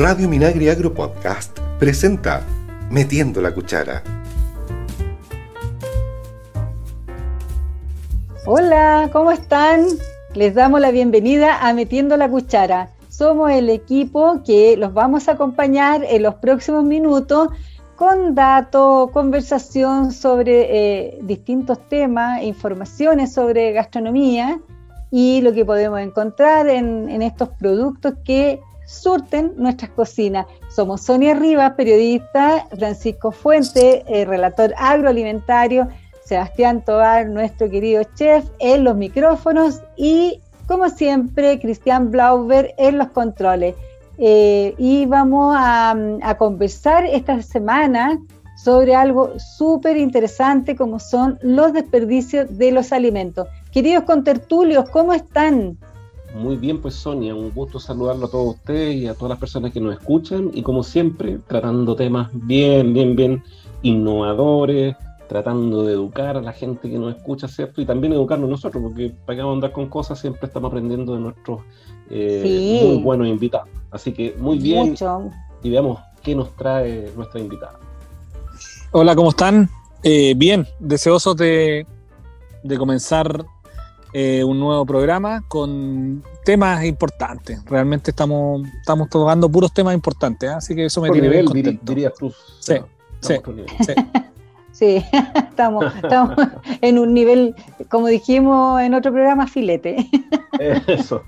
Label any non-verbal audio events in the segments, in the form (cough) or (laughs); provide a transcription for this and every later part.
Radio Minagri Agro Podcast presenta Metiendo la Cuchara. Hola, ¿cómo están? Les damos la bienvenida a Metiendo la Cuchara. Somos el equipo que los vamos a acompañar en los próximos minutos con datos, conversación sobre eh, distintos temas, informaciones sobre gastronomía y lo que podemos encontrar en, estos productos que surten nuestras cocinas. Somos Sonia Rivas, periodista, Francisco Fuente, eh, relator agroalimentario, Sebastián Tobar, nuestro querido chef, en los micrófonos y, como siempre, Cristian Blauber en los controles. Eh, y vamos a, conversar esta semana sobre algo súper interesante como son los desperdicios de los alimentos. Queridos contertulios, ¿cómo están? Muy bien, pues Sonia, un gusto saludarlo a todos ustedes y a todas las personas que nos escuchan y como siempre, tratando temas bien, bien, bien innovadores, tratando de educar a la gente que nos escucha, ¿cierto? Y también educarnos nosotros, porque para que andar con cosas siempre estamos aprendiendo de nuestros eh, muy buenos invitados. Así que muy bien. Y veamos qué nos trae nuestra invitada. Hola, ¿cómo están? Eh, bien, deseosos de, comenzar eh, un nuevo programa con temas importantes. Realmente estamos, estamos tocando puros temas importantes, así que eso me tiene nivel, bien dirías tú. Sí, sí, sí. (laughs) Sí, (laughs) estamos, estamos en un nivel, como dijimos en otro programa, filete. Eso.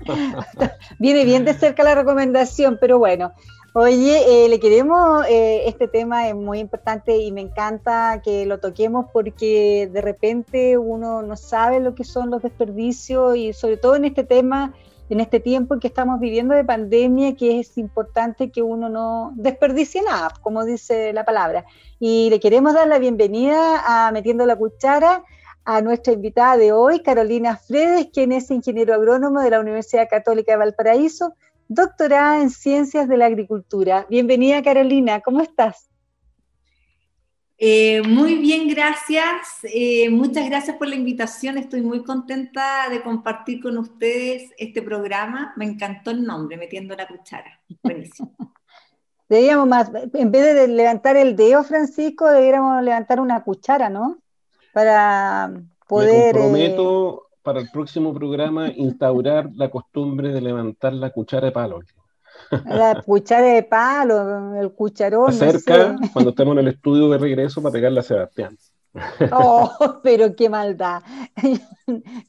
(laughs) Viene bien de cerca la recomendación, pero bueno. Oye, eh, le queremos, eh, este tema es muy importante y me encanta que lo toquemos porque de repente uno no sabe lo que son los desperdicios y sobre todo en este tema en este tiempo que estamos viviendo de pandemia, que es importante que uno no desperdicie nada, como dice la palabra. Y le queremos dar la bienvenida a Metiendo la Cuchara a nuestra invitada de hoy, Carolina Fredes, quien es ingeniero agrónomo de la Universidad Católica de Valparaíso, doctorada en Ciencias de la Agricultura. Bienvenida, Carolina, ¿cómo estás? Eh, muy bien, gracias. Eh, muchas gracias por la invitación. Estoy muy contenta de compartir con ustedes este programa. Me encantó el nombre, Metiendo la Cuchara. Buenísimo. (laughs) Deberíamos más, en vez de levantar el dedo, Francisco, deberíamos levantar una cuchara, ¿no? Para poder... Me comprometo eh, para el próximo programa instaurar la costumbre de levantar la cuchara de palo. La cuchara de palo, el cucharón. Acerca cuando estemos en el estudio de regreso para pegarle a Sebastián. Oh, pero qué maldad.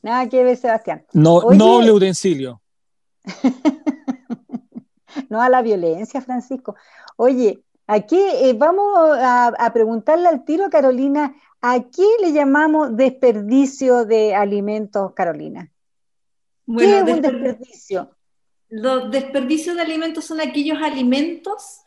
Nada que ver, Sebastián. No, noble utensilio. no a la violencia, Francisco. Oye, aquí eh, vamos a, preguntarle al tiro, Carolina, ¿a qué le llamamos desperdicio de alimentos, Carolina? ¿Qué es un desperdicio? Los desperdicios de alimentos son aquellos alimentos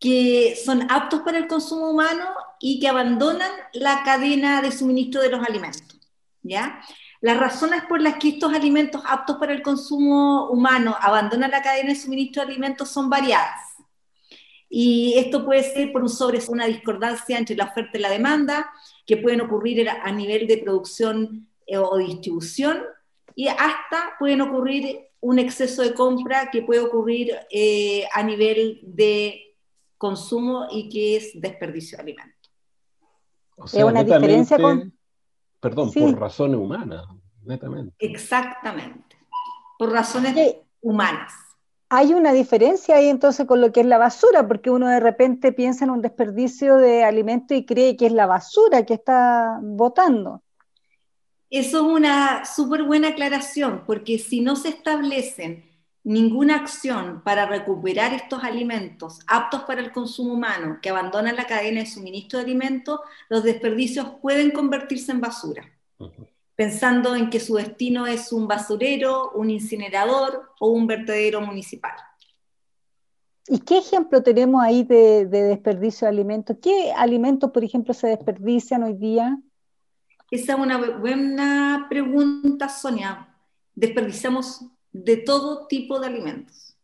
que son aptos para el consumo humano y que abandonan la cadena de suministro de los alimentos. ¿ya? Las razones por las que estos alimentos aptos para el consumo humano abandonan la cadena de suministro de alimentos son variadas. Y esto puede ser por un sobre una discordancia entre la oferta y la demanda, que pueden ocurrir a nivel de producción eh, o distribución, y hasta pueden ocurrir un exceso de compra que puede ocurrir eh, a nivel de consumo y que es desperdicio de alimentos. O sea, una diferencia con... Perdón, por razones humanas, netamente. Exactamente, por razones humanas. Hay una diferencia ahí entonces con lo que es la basura, porque uno de repente piensa en un desperdicio de alimento y cree que es la basura que está botando. Eso es una súper buena aclaración, porque si no se establecen ninguna acción para recuperar estos alimentos aptos para el consumo humano que abandonan la cadena de suministro de alimentos, los desperdicios pueden convertirse en basura, pensando en que su destino es un basurero, un incinerador o un vertedero municipal. ¿Y qué ejemplo tenemos ahí de, de desperdicio de alimentos? ¿Qué alimentos, por ejemplo, se desperdician hoy día? Esa es una buena pregunta, Sonia. Desperdiciamos de todo tipo de alimentos.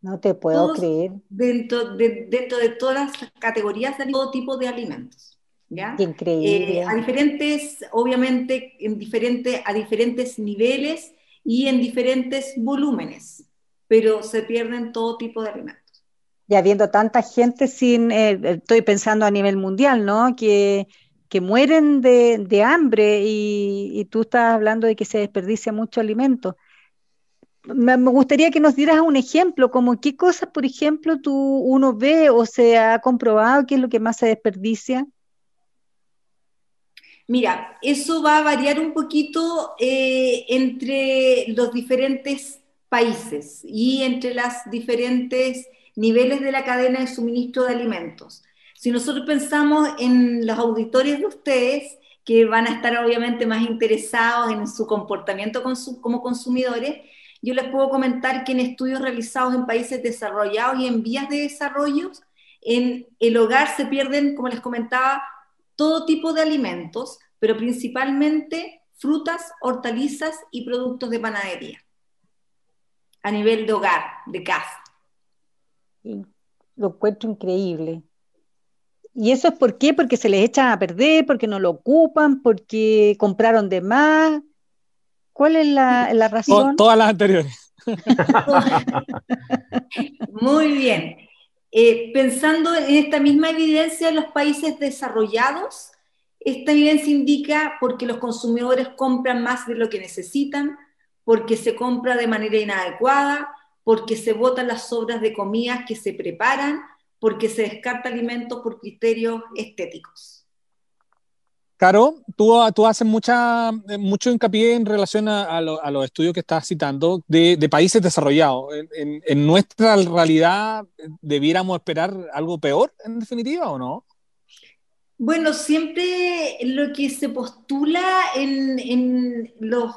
No te puedo creer. Dentro de, dentro de todas las categorías de todo tipo de alimentos. ¿Ya? increíble. Eh, a diferentes, obviamente, en diferente, a diferentes niveles y en diferentes volúmenes, pero se pierden todo tipo de alimentos. Y habiendo tanta gente sin, eh, estoy pensando a nivel mundial, ¿no? Que, que mueren de, hambre y, tú estás hablando de que se desperdicia mucho alimento. Me, gustaría que nos dieras un ejemplo, como qué cosas, por ejemplo, tú uno ve o se ha comprobado qué es lo que más se desperdicia. Mira, eso va a variar un poquito eh, entre los diferentes países y entre los diferentes niveles de la cadena de suministro de alimentos. Si nosotros pensamos en los auditores de ustedes, que van a estar obviamente más interesados en su comportamiento como consumidores, yo les puedo comentar que en estudios realizados en países desarrollados y en vías de desarrollo, en el hogar se pierden, como les comentaba, todo tipo de alimentos, pero principalmente frutas, hortalizas y productos de panadería a nivel de hogar, de casa. Lo encuentro increíble. ¿Y eso es por qué? Porque se les echan a perder, porque no lo ocupan, porque compraron de más. ¿Cuál es la, razón? todas las anteriores. (laughs) Muy bien. Eh, pensando en esta misma evidencia en los países desarrollados, esta evidencia indica porque los consumidores compran más de lo que necesitan, porque se compra de manera inadecuada, porque se botan las sobras de comidas que se preparan, porque se descarta alimentos por criterios estéticos. Caro, tú, tú haces mucha, mucho hincapié en relación a, los estudios que estás citando de, países desarrollados. En, nuestra realidad, ¿debiéramos esperar algo peor, en definitiva, o no? Bueno, siempre lo que se postula en, los,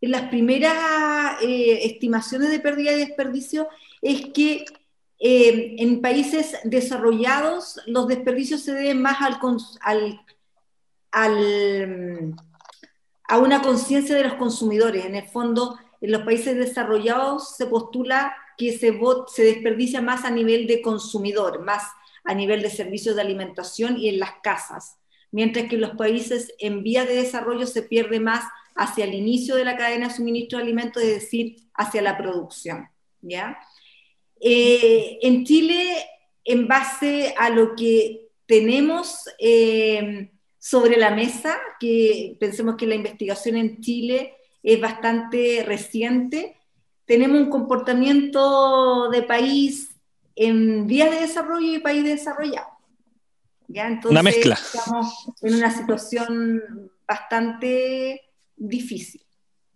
en las primeras eh, estimaciones de pérdida y desperdicio es que eh, en países desarrollados los desperdicios se deben más al, al, a una conciencia de los consumidores. En el fondo, en los países desarrollados se postula que se, se desperdicia más a nivel de consumidor, más a nivel de servicios de alimentación y en las casas, mientras que en los países en vía de desarrollo se pierde más hacia el inicio de la cadena de suministro de alimentos, es decir, hacia la producción. ¿ya? Eh, en Chile, en base a lo que tenemos eh, sobre la mesa, que pensemos que la investigación en Chile es bastante reciente, tenemos un comportamiento de país en vías de desarrollo y país desarrollado. ¿ya? Entonces, una mezcla. Estamos en una situación bastante difícil.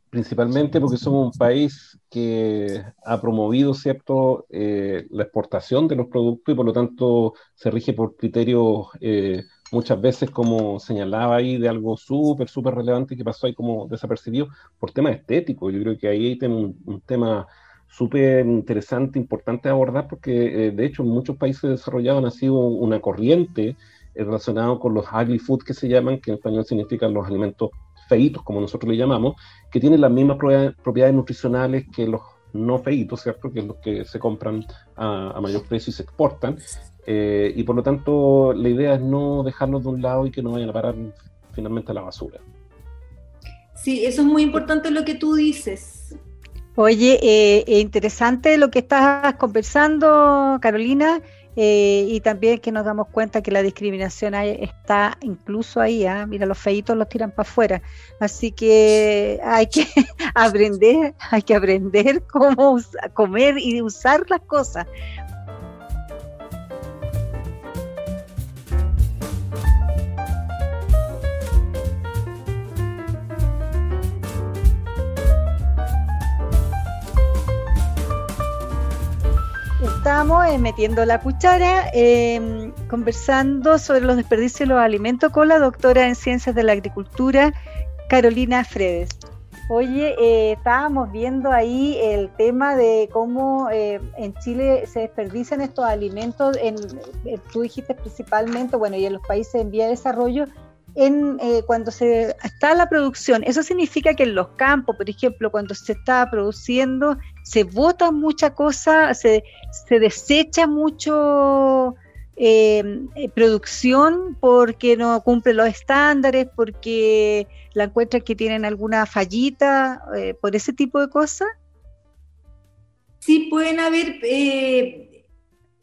Principalmente porque somos un país que ha promovido cierto eh, la exportación de los productos y por lo tanto se rige por criterios eh, muchas veces como señalaba ahí de algo súper, súper relevante que pasó ahí como desapercibido por temas estéticos. Yo creo que ahí tenemos un tema súper interesante, importante abordar, porque eh, de hecho en muchos países desarrollados ha sido una corriente eh, relacionada con los ugly food que se llaman, que en español significan los alimentos feitos, como nosotros le llamamos, que tienen las mismas propiedades nutricionales que los no feitos, ¿cierto? Que es los que se compran a, mayor precio y se exportan. Eh, y por lo tanto, la idea es no dejarlos de un lado y que no vayan a parar finalmente a la basura. Sí, eso es muy importante lo que tú dices. Oye, eh, interesante lo que estás conversando, Carolina, eh, y también que nos damos cuenta que la discriminación está incluso ahí, ¿ah? mira, los feitos los tiran para afuera, así que hay que (laughs) aprender, hay que aprender cómo comer y usar las cosas, estamos eh, metiendo la cuchara, em, conversando sobre los desperdicios de los alimentos con la doctora en Ciencias de la Agricultura, Carolina Fredes. Oye, eh, estábamos viendo ahí el tema de cómo eh, en Chile se desperdician estos alimentos, en, tú dijiste principalmente, bueno, y en los países en vía de desarrollo, en, eh, cuando se está la producción. Eso significa que en los campos, por ejemplo, cuando se está produciendo, se bota mucha cosa, se, se desecha mucho eh, eh, producción porque no cumple los estándares, porque la encuentran que tienen alguna fallita, por ese tipo de cosas. Sí, pueden haber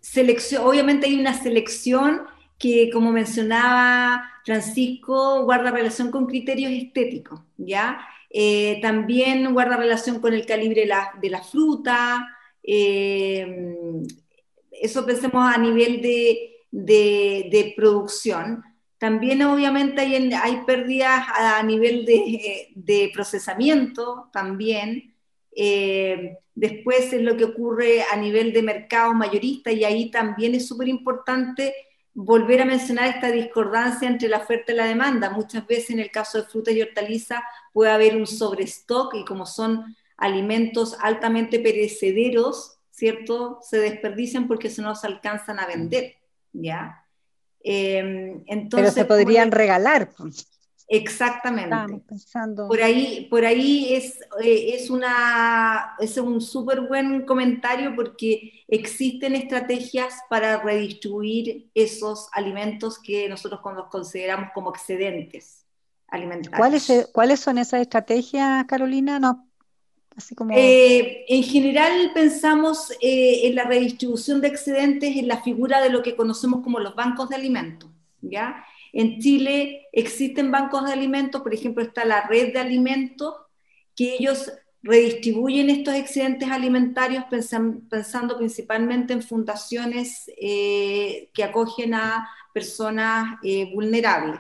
selección, obviamente hay una selección que, como mencionaba Francisco, guarda relación con criterios estéticos, ¿ya? Eh, también guarda relación con el calibre de la, fruta, eh, eso pensemos a nivel de, producción. También obviamente hay, hay pérdidas a, nivel de, procesamiento también. Eh, después es lo que ocurre a nivel de mercado mayorista y ahí también es súper importante volver a mencionar esta discordancia entre la oferta y la demanda. Muchas veces en el caso de frutas y hortalizas puede haber un sobrestock y como son alimentos altamente perecederos, ¿cierto? Se desperdician porque se nos alcanzan a vender, ¿ya? Em, entonces, Pero se podrían regalar. Exactamente. Por ahí, por ahí es, eh, es, una, es un súper buen comentario porque existen estrategias para redistribuir esos alimentos que nosotros consideramos como excedentes alimentarios. ¿Cuáles, ¿cuáles son esas estrategias, Carolina? No, así como... Eh, en general pensamos eh, en la redistribución de excedentes en la figura de lo que conocemos como los bancos de alimentos. ¿ya? En Chile existen bancos de alimentos, por ejemplo, está la red de alimentos, que ellos redistribuyen estos excedentes alimentarios pensando principalmente en fundaciones eh, que acogen a personas eh, vulnerables.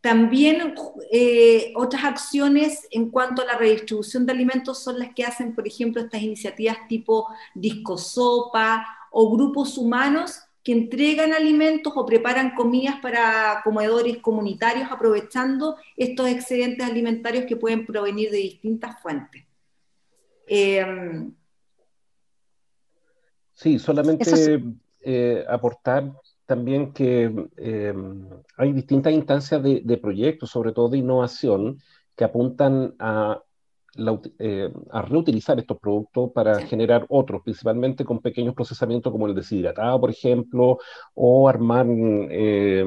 También eh, otras acciones en cuanto a la redistribución de alimentos son las que hacen, por ejemplo, estas iniciativas tipo Discosopa o grupos humanos que entregan alimentos o preparan comidas para comedores comunitarios aprovechando estos excedentes alimentarios que pueden provenir de distintas fuentes. Em, sí, solamente eh, aportar también que em, hay distintas instancias de proyectos, sobre todo de innovación, que apuntan a eh, a reutilizar estos productos para generar otros, principalmente con pequeños procesamientos como el deshidratado, por ejemplo, o armar eh,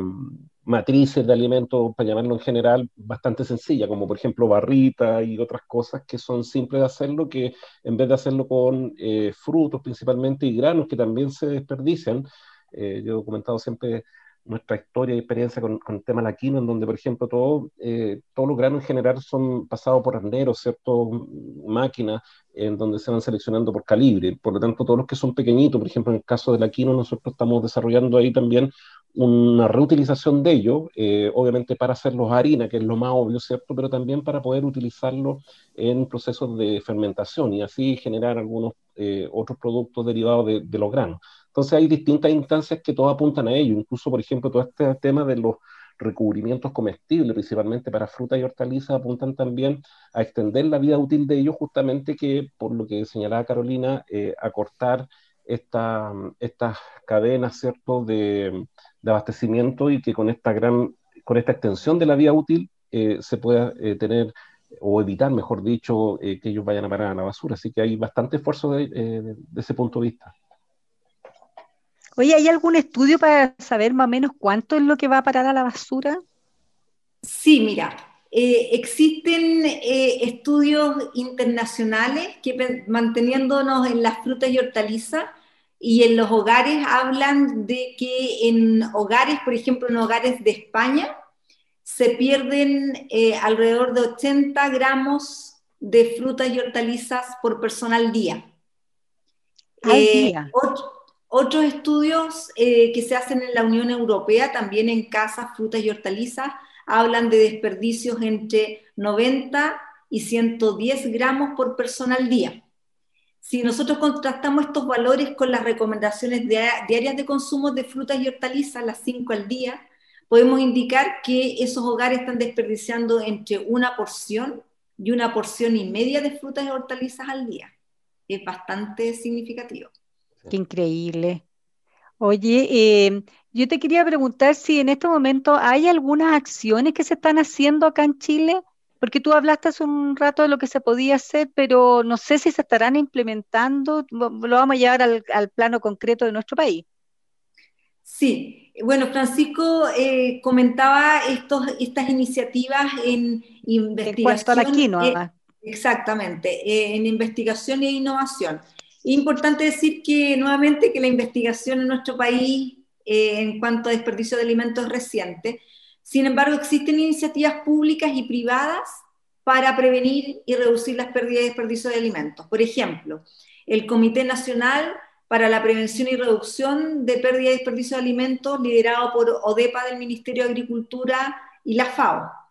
matrices de alimentos, para llamarlo en general, bastante sencilla, como por ejemplo barrita y otras cosas que son simples de hacerlo, que en vez de hacerlo con eh, frutos principalmente y granos que también se desperdician, yo he comentado siempre nuestra historia y experiencia con, con el tema laquino, en donde, por ejemplo, todo, eh, todos los granos en general son pasados por arneros, ¿cierto? Máquinas, en donde se van seleccionando por calibre. Por lo tanto, todos los que son pequeñitos, por ejemplo, en el caso del laquino, nosotros estamos desarrollando ahí también una reutilización de ellos, eh, obviamente para hacerlos harina, que es lo más obvio, ¿cierto? Pero también para poder utilizarlo en procesos de fermentación y así generar algunos eh, otros productos derivados de, de los granos. Entonces hay distintas instancias que todas apuntan a ello, incluso por ejemplo todo este tema de los recubrimientos comestibles, principalmente para frutas y hortalizas, apuntan también a extender la vida útil de ellos, justamente que, por lo que señalaba Carolina, eh, acortar esta, estas cadenas ¿cierto? De, abastecimiento y que con esta gran, con esta extensión de la vida útil eh, se pueda eh, tener o evitar, mejor dicho, que ellos vayan a parar a la basura. Así que hay bastante esfuerzo de ese punto de vista. Oye, ¿hay algún estudio para saber más o menos cuánto es lo que va a parar a la basura? Sí, mira, eh, existen eh, estudios internacionales que manteniéndonos en las frutas y hortalizas y en los hogares hablan de que en hogares, por ejemplo, en hogares de España, se pierden eh, alrededor de 80 gramos de frutas y hortalizas por persona al día. Al día. Otros estudios eh, que se hacen en la Unión Europea, también en casas, frutas y hortalizas, hablan de desperdicios entre 90 y 110 gramos por persona al día. Si nosotros contrastamos estos valores con las recomendaciones diarias de consumo de frutas y hortalizas, las 5 al día, podemos indicar que esos hogares están desperdiciando entre una porción y una porción y media de frutas y hortalizas al día. Es bastante significativo. Qué increíble. Oye, em, yo te quería preguntar si en este momento hay algunas acciones que se están haciendo acá en Chile, porque tú hablaste hace un rato de lo que se podía hacer, pero no sé si se estarán implementando, lo vamos a llevar al, plano concreto de nuestro país. Sí, bueno, Francisco eh, comentaba estos, estas iniciativas en investigación. En cuanto a la quinoa. exactamente, eh, en investigación e innovación. Importante decir que nuevamente que la investigación en nuestro país eh, en cuanto a desperdicio de alimentos es reciente. Sin embargo, existen iniciativas públicas y privadas para prevenir y reducir las pérdidas y desperdicio de alimentos. Por ejemplo, el Comité Nacional para la Prevención y Reducción de Pérdida y Desperdicio de Alimentos, liderado por ODEPA del Ministerio de Agricultura y la FAO.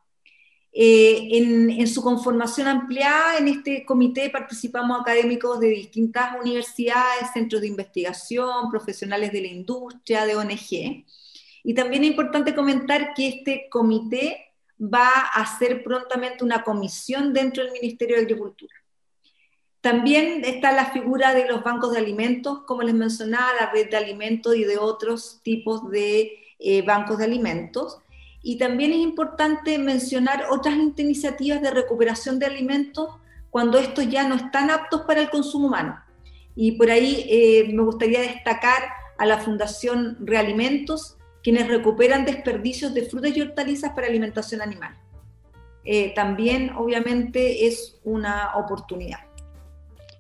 Eh, en, su conformación ampliada, en este comité participamos académicos de distintas universidades, centros de investigación, profesionales de la industria, de ONG. Y también es importante comentar que este comité va a hacer prontamente una comisión dentro del Ministerio de Agricultura. También está la figura de los bancos de alimentos, como les mencionaba, la red de alimentos y de otros tipos de eh, bancos de alimentos. Y también es importante mencionar otras iniciativas de recuperación de alimentos cuando estos ya no están aptos para el consumo humano. Y por ahí eh, me gustaría destacar a la Fundación Realimentos, quienes recuperan desperdicios de frutas y hortalizas para alimentación animal. Eh, también, obviamente, es una oportunidad.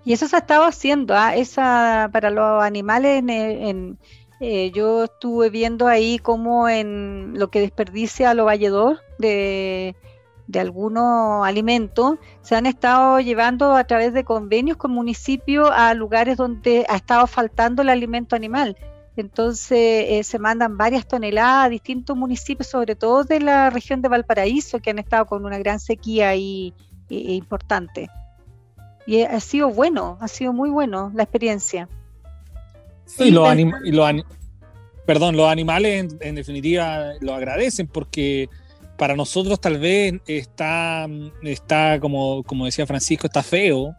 Y eso se ha estado haciendo, ¿ah? Esa, para los animales en eh, yo estuve viendo ahí cómo en lo que desperdicia lo valledor de, de algunos alimentos se han estado llevando a través de convenios con municipios a lugares donde ha estado faltando el alimento animal. Entonces eh, se mandan varias toneladas a distintos municipios, sobre todo de la región de Valparaíso, que han estado con una gran sequía ahí, importante. Y ha sido bueno, ha sido muy bueno la experiencia. Sí, y los, perdón, los animales en, definitiva lo agradecen porque para nosotros tal vez está, está como, como decía Francisco, está feo,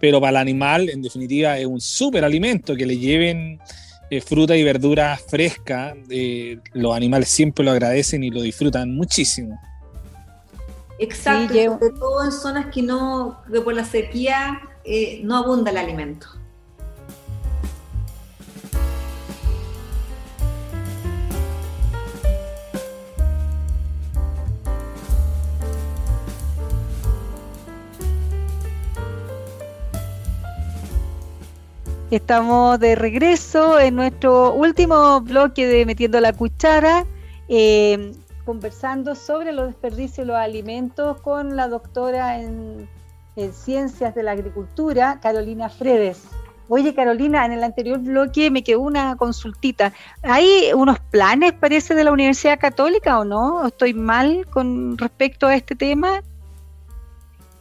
pero para el animal en definitiva es un súper alimento que le lleven eh, fruta y verdura fresca. Eh, los animales siempre lo agradecen y lo disfrutan muchísimo. Exacto, sobre todo en zonas que no, que por la sequía eh, no abunda el alimento. Estamos de regreso en nuestro último bloque de Metiendo la Cuchara, eh, conversando sobre los desperdicios de los alimentos con la doctora en, Ciencias de la Agricultura, Carolina Fredes. Oye, Carolina, en el anterior bloque me quedó una consultita. ¿Hay unos planes, parece, de la Universidad Católica o no? ¿Estoy mal con respecto a este tema?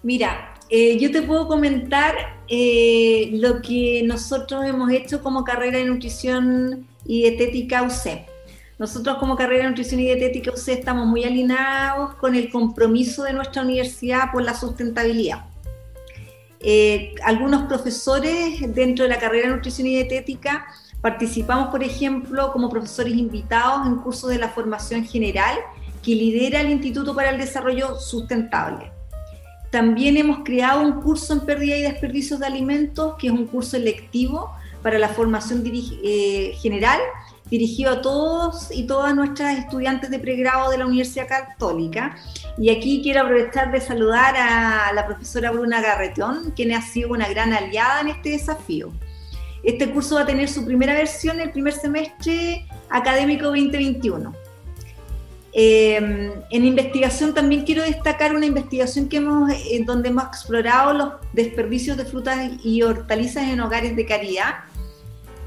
Mira, eh, yo te puedo comentar eh, lo que nosotros hemos hecho como carrera de nutrición y dietética UC. Nosotros como carrera de nutrición y dietética UC estamos muy alineados con el compromiso de nuestra universidad por la sustentabilidad. Eh, algunos profesores dentro de la carrera de nutrición y dietética participamos, por ejemplo, como profesores invitados en cursos de la formación general que lidera el Instituto para el Desarrollo Sustentable. También hemos creado un curso en pérdida y desperdicios de alimentos, que es un curso electivo para la formación eh, general, dirigido a todos y todas nuestras estudiantes de pregrado de la Universidad Católica. Y aquí quiero aprovechar de saludar a la profesora Bruna Garretón, quien ha sido una gran aliada en este desafío. Este curso va a tener su primera versión el primer semestre académico 2021. Em, en investigación también quiero destacar una investigación que hemos, en donde hemos explorado los desperdicios de frutas y hortalizas en hogares de caridad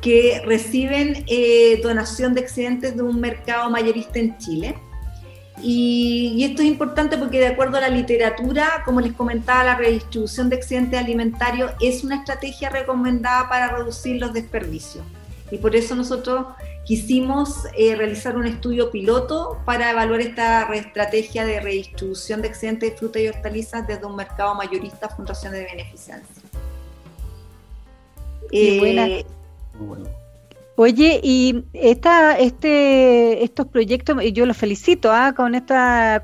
que reciben eh, donación de excedentes de un mercado mayorista en Chile. Y, y, esto es importante porque de acuerdo a la literatura, como les comentaba, la redistribución de excedentes alimentarios es una estrategia recomendada para reducir los desperdicios. Y por eso nosotros quisimos eh, realizar un estudio piloto para evaluar esta estrategia de redistribución de excedentes de frutas y hortalizas desde un mercado mayorista a fundaciones de beneficencia. Eh, Oye, y esta, este, estos proyectos, yo los felicito ¿ah? con este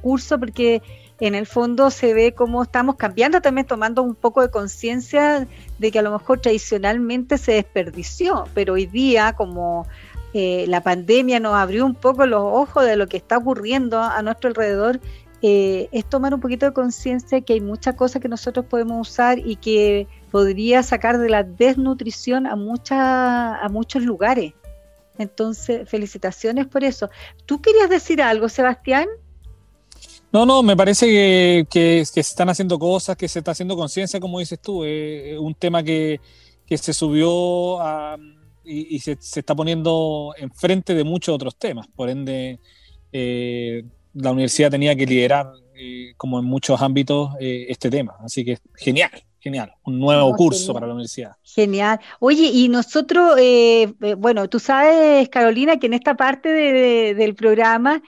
curso porque en el fondo se ve cómo estamos cambiando, también tomando un poco de conciencia de que a lo mejor tradicionalmente se desperdició, pero hoy día como eh, la pandemia nos abrió un poco los ojos de lo que está ocurriendo a nuestro alrededor, eh, es tomar un poquito de conciencia que hay muchas cosas que nosotros podemos usar y que podría sacar de la desnutrición a, a muchos lugares. Entonces, felicitaciones por eso. ¿Tú querías decir algo, Sebastián? No, no, me parece que, se están haciendo cosas, que se está haciendo conciencia, como dices tú. Es un tema que, se subió y, se, está poniendo enfrente de muchos otros temas. Por ende, eh, la universidad tenía que liderar, eh, como en muchos ámbitos, eh, este tema. Así que genial. Genial, un nuevo curso para la universidad. Genial. Oye, y nosotros, bueno, tú sabes, Carolina, que en esta parte del programa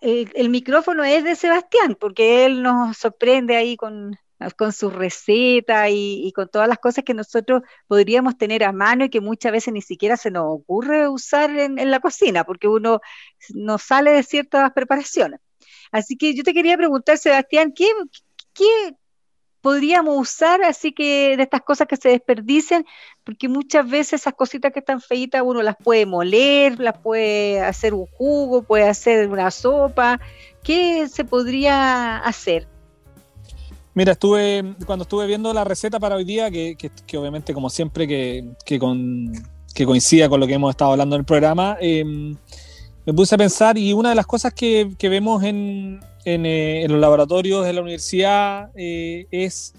el, micrófono es de Sebastián, porque él nos sorprende ahí con, con su receta y, con todas las cosas que nosotros podríamos tener a mano y que muchas veces ni siquiera se nos ocurre usar en, la cocina, porque uno no sale de ciertas preparaciones. Así que yo te quería preguntar, Sebastián, ¿qué, qué, podríamos usar, así que de estas cosas que se desperdician, porque muchas veces esas cositas que están feitas uno las puede moler, las puede hacer un jugo, puede hacer una sopa. ¿Qué se podría hacer? Mira, estuve, cuando estuve viendo la receta para hoy día, que, obviamente como siempre que, que, con, que coincida con lo que hemos estado hablando en el programa, em, me puse a pensar y una de las cosas que, que vemos en, eh, en, los laboratorios de la universidad eh, es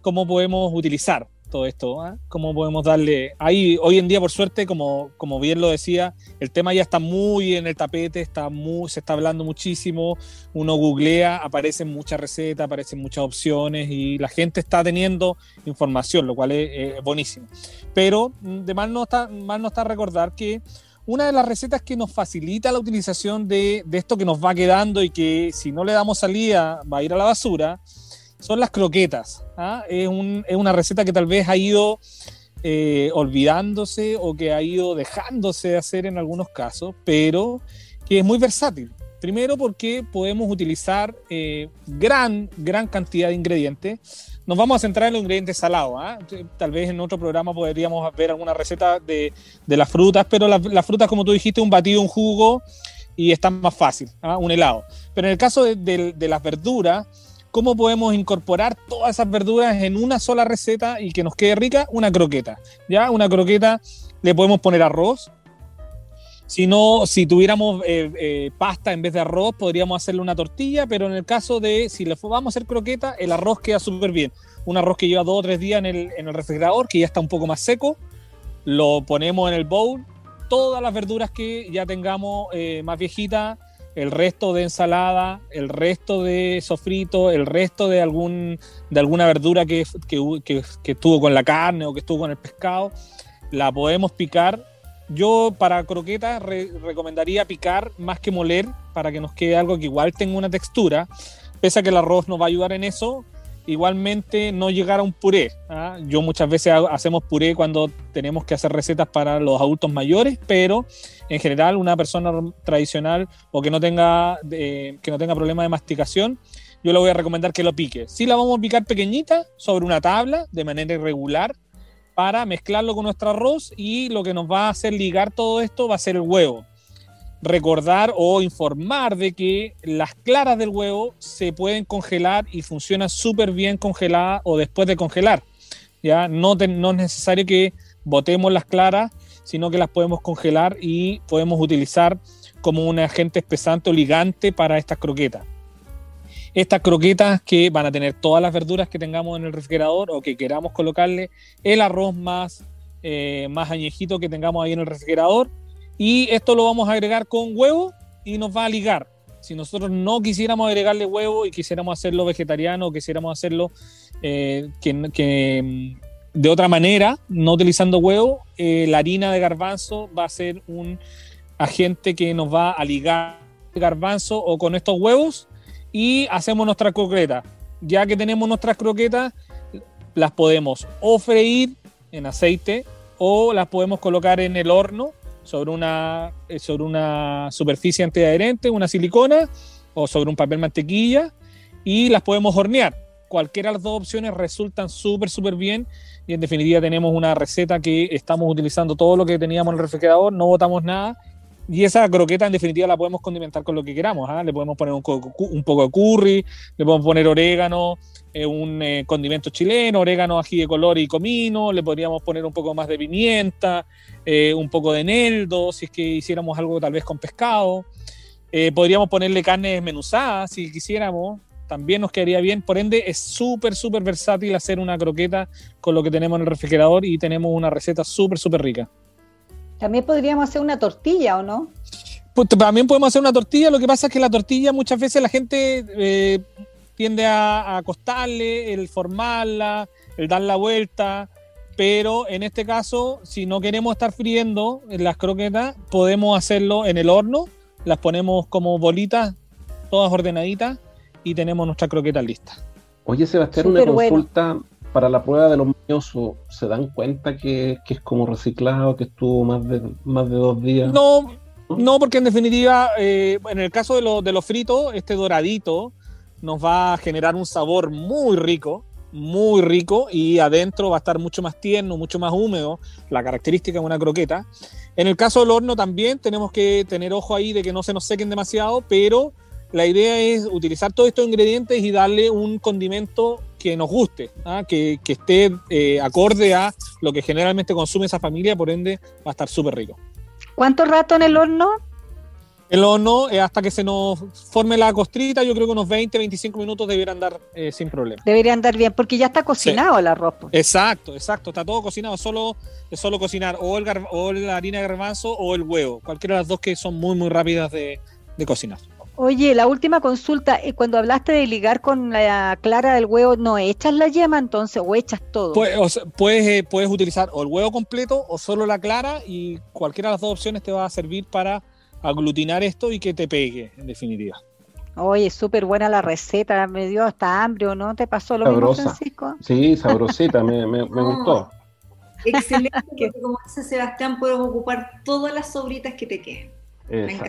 cómo podemos utilizar todo esto, ¿ah? cómo podemos darle... Ahí, hoy en día, por suerte, como, como bien lo decía, el tema ya está muy en el tapete, está muy, se está hablando muchísimo, uno googlea, aparecen muchas recetas, aparecen muchas opciones y la gente está teniendo información, lo cual es, buenísimo. Pero mm, de mal no está, mal no está recordar que una de las recetas que nos facilita la utilización de, esto que nos va quedando y que si no le damos salida va a ir a la basura, son las croquetas. ¿ah? Es, una receta que tal vez ha ido eh, olvidándose o que ha ido dejándose de hacer en algunos casos, pero que es muy versátil. Primero porque podemos utilizar eh, gran, gran cantidad de ingredientes nos vamos a centrar en los ingredientes salados. ¿ah? Tal vez en otro programa podríamos ver alguna receta de, las frutas, pero las frutas, como tú dijiste, un batido, un jugo y está más fácil, ¿ah? un helado. Pero en el caso de, las verduras, ¿cómo podemos incorporar todas esas verduras en una sola receta y que nos quede rica? Una croqueta. ¿ya? Una croqueta le podemos poner arroz, si no, si tuviéramos eh, eh, pasta en vez de arroz, podríamos hacerle una tortilla, pero en el caso de si le vamos a hacer croqueta, el arroz queda súper bien. Un arroz que lleva dos o tres días en el, refrigerador, que ya está un poco más seco, lo ponemos en el bowl, todas las verduras que ya tengamos eh, más viejitas, el resto de ensalada, el resto de sofrito, el resto de, algún, de alguna verdura que, que, que estuvo con la carne o que estuvo con el pescado, la podemos picar yo para croquetas recomendaría picar más que moler para que nos quede algo que igual tenga una textura. Pese a que el arroz nos va a ayudar en eso, igualmente no llegar a un puré. ¿ah? Yo muchas veces hacemos puré cuando tenemos que hacer recetas para los adultos mayores, pero en general una persona tradicional o que no tenga, que no tenga problema de masticación, yo le voy a recomendar que lo pique. Si la vamos a picar pequeñita sobre una tabla de manera irregular, para mezclarlo con nuestro arroz y lo que nos va a hacer ligar todo esto va a ser el huevo. Recordar o informar de que las claras del huevo se pueden congelar y funcionan súper bien congeladas o después de congelar. Ya no, es necesario que botemos las claras, sino que las podemos congelar y podemos utilizar como un agente espesante o ligante para estas croquetas estas croquetas que van a tener todas las verduras que tengamos en el refrigerador o que queramos colocarle, el arroz más, eh, más añejito que tengamos ahí en el refrigerador. Y esto lo vamos a agregar con huevo y nos va a ligar. Si nosotros no quisiéramos agregarle huevo y quisiéramos hacerlo vegetariano o quisiéramos hacerlo eh, que, mm, de otra manera, no utilizando huevo, eh, la harina de garbanzo va a ser un agente que nos va a ligar garbanzo o con estos huevos y hacemos nuestras croquetas. Ya que tenemos nuestras croquetas, las podemos o freír en aceite o las podemos colocar en el horno sobre una, eh, sobre una superficie antiadherente, una silicona o sobre un papel mantequilla y las podemos hornear. Cualquiera de las dos opciones resultan súper, súper bien y en definitiva tenemos una receta que estamos utilizando todo lo que teníamos en el refrigerador, no botamos nada Y esa croqueta en definitiva la podemos condimentar con lo que queramos. ¿ah? Le podemos poner un, poco de curry, le podemos poner orégano, eh, un eh, condimento chileno, orégano, ají de color y comino, le podríamos poner un poco más de pimienta, eh, un poco de eneldo, si es que hiciéramos algo tal vez con pescado. podríamos ponerle carne desmenuzada si quisiéramos, también nos quedaría bien. Por ende, es súper, súper versátil hacer una croqueta con lo que tenemos en el refrigerador y tenemos una receta súper, súper rica. También podríamos hacer una tortilla, ¿o no? Pues, también podemos hacer una tortilla, lo que pasa es que la tortilla muchas veces la gente eh, tiende a, acostarle, el formarla, el dar la vuelta, pero en este caso, si no queremos estar friendo las croquetas, podemos hacerlo en el horno, las ponemos como bolitas, todas ordenaditas, y tenemos nuestra croqueta lista. Oye, Sebastián, una consulta para la prueba de los míos, ¿se dan cuenta que, es como reciclado, que estuvo más de, más de dos días? No, no, porque en definitiva, eh, en el caso de, de los fritos, este doradito nos va a generar un sabor muy rico, muy rico, y adentro va a estar mucho más tierno, mucho más húmedo, la característica de una croqueta. En el caso del horno también tenemos que tener ojo ahí de que no se nos sequen demasiado, pero la idea es utilizar todos estos ingredientes y darle un condimento que nos guste, ¿ah? que, esté eh, acorde a lo que generalmente consume esa familia, por ende va a estar súper rico. ¿Cuánto rato en el horno? El horno, eh, hasta que se nos forme la costrita, yo creo que unos 20, 25 minutos debería andar eh, sin problema. Debería andar bien, porque ya está cocinado el arroz. Pues. Exacto, exacto, está todo cocinado, solo, es solo cocinar o, el o la harina de garbanzo o el huevo, cualquiera de las dos que son muy, muy rápidas de cocinar. Oye, la última consulta, eh, cuando hablaste de ligar con la clara del huevo, ¿no echas la yema entonces o echas todo? Pues, puedes, eh, puedes utilizar o el huevo completo o solo la clara y cualquiera de las dos opciones te va a servir para aglutinar esto y que te pegue, en definitiva. Oye, súper buena la receta, me dio hasta hambre, ¿o no? ¿Te pasó lo mismo, Francisco? Sí, sabrosita, me, me, (laughs) gustó. Excelente, como dice Sebastián, puedes ocupar todas las sobritas que te queden.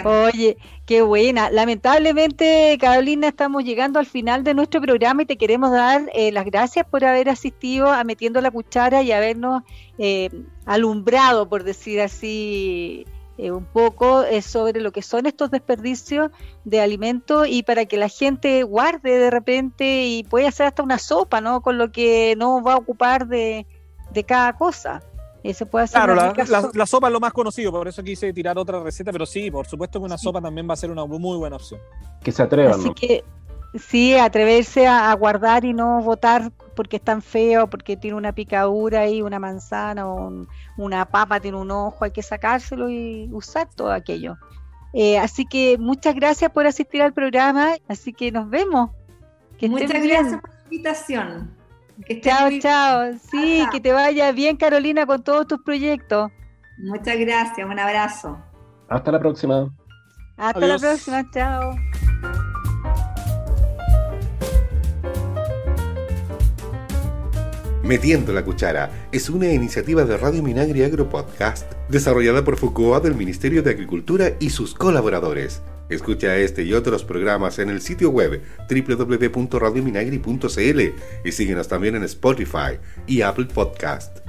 Oye, qué buena. Lamentablemente, Carolina, estamos llegando al final de nuestro programa y te queremos dar eh, las gracias por haber asistido a Metiendo la Cuchara y habernos eh, alumbrado, por decir así, eh, un poco sobre lo que son estos desperdicios de alimentos y para que la gente guarde de repente y pueda hacer hasta una sopa, ¿no? Con lo que no va a ocupar de, de cada cosa puede claro, la, sopa es lo más conocido, por eso quise tirar otra receta, pero sí, por supuesto que una sopa también va a ser una muy buena opción. Que se atrevan. Así que sí, atreverse a, guardar y no votar porque es tan feo, porque tiene una picadura y una manzana o una papa tiene un ojo, hay que sacárselo y usar todo aquello. Eh, así que muchas gracias por asistir al programa, así que nos vemos. muchas gracias por la invitación chao, chao. Sí, que te vaya bien, Carolina, con todos tus proyectos. Muchas gracias, un abrazo. Hasta la próxima. Hasta la próxima, chao. Metiendo la Cuchara es una iniciativa de Radio Minagri Agro Podcast desarrollada por FUCOA del Ministerio de Agricultura y sus colaboradores. Escucha este y otros programas en el sitio web www.radiominagri.cl y síguenos también en Spotify y Apple Podcast.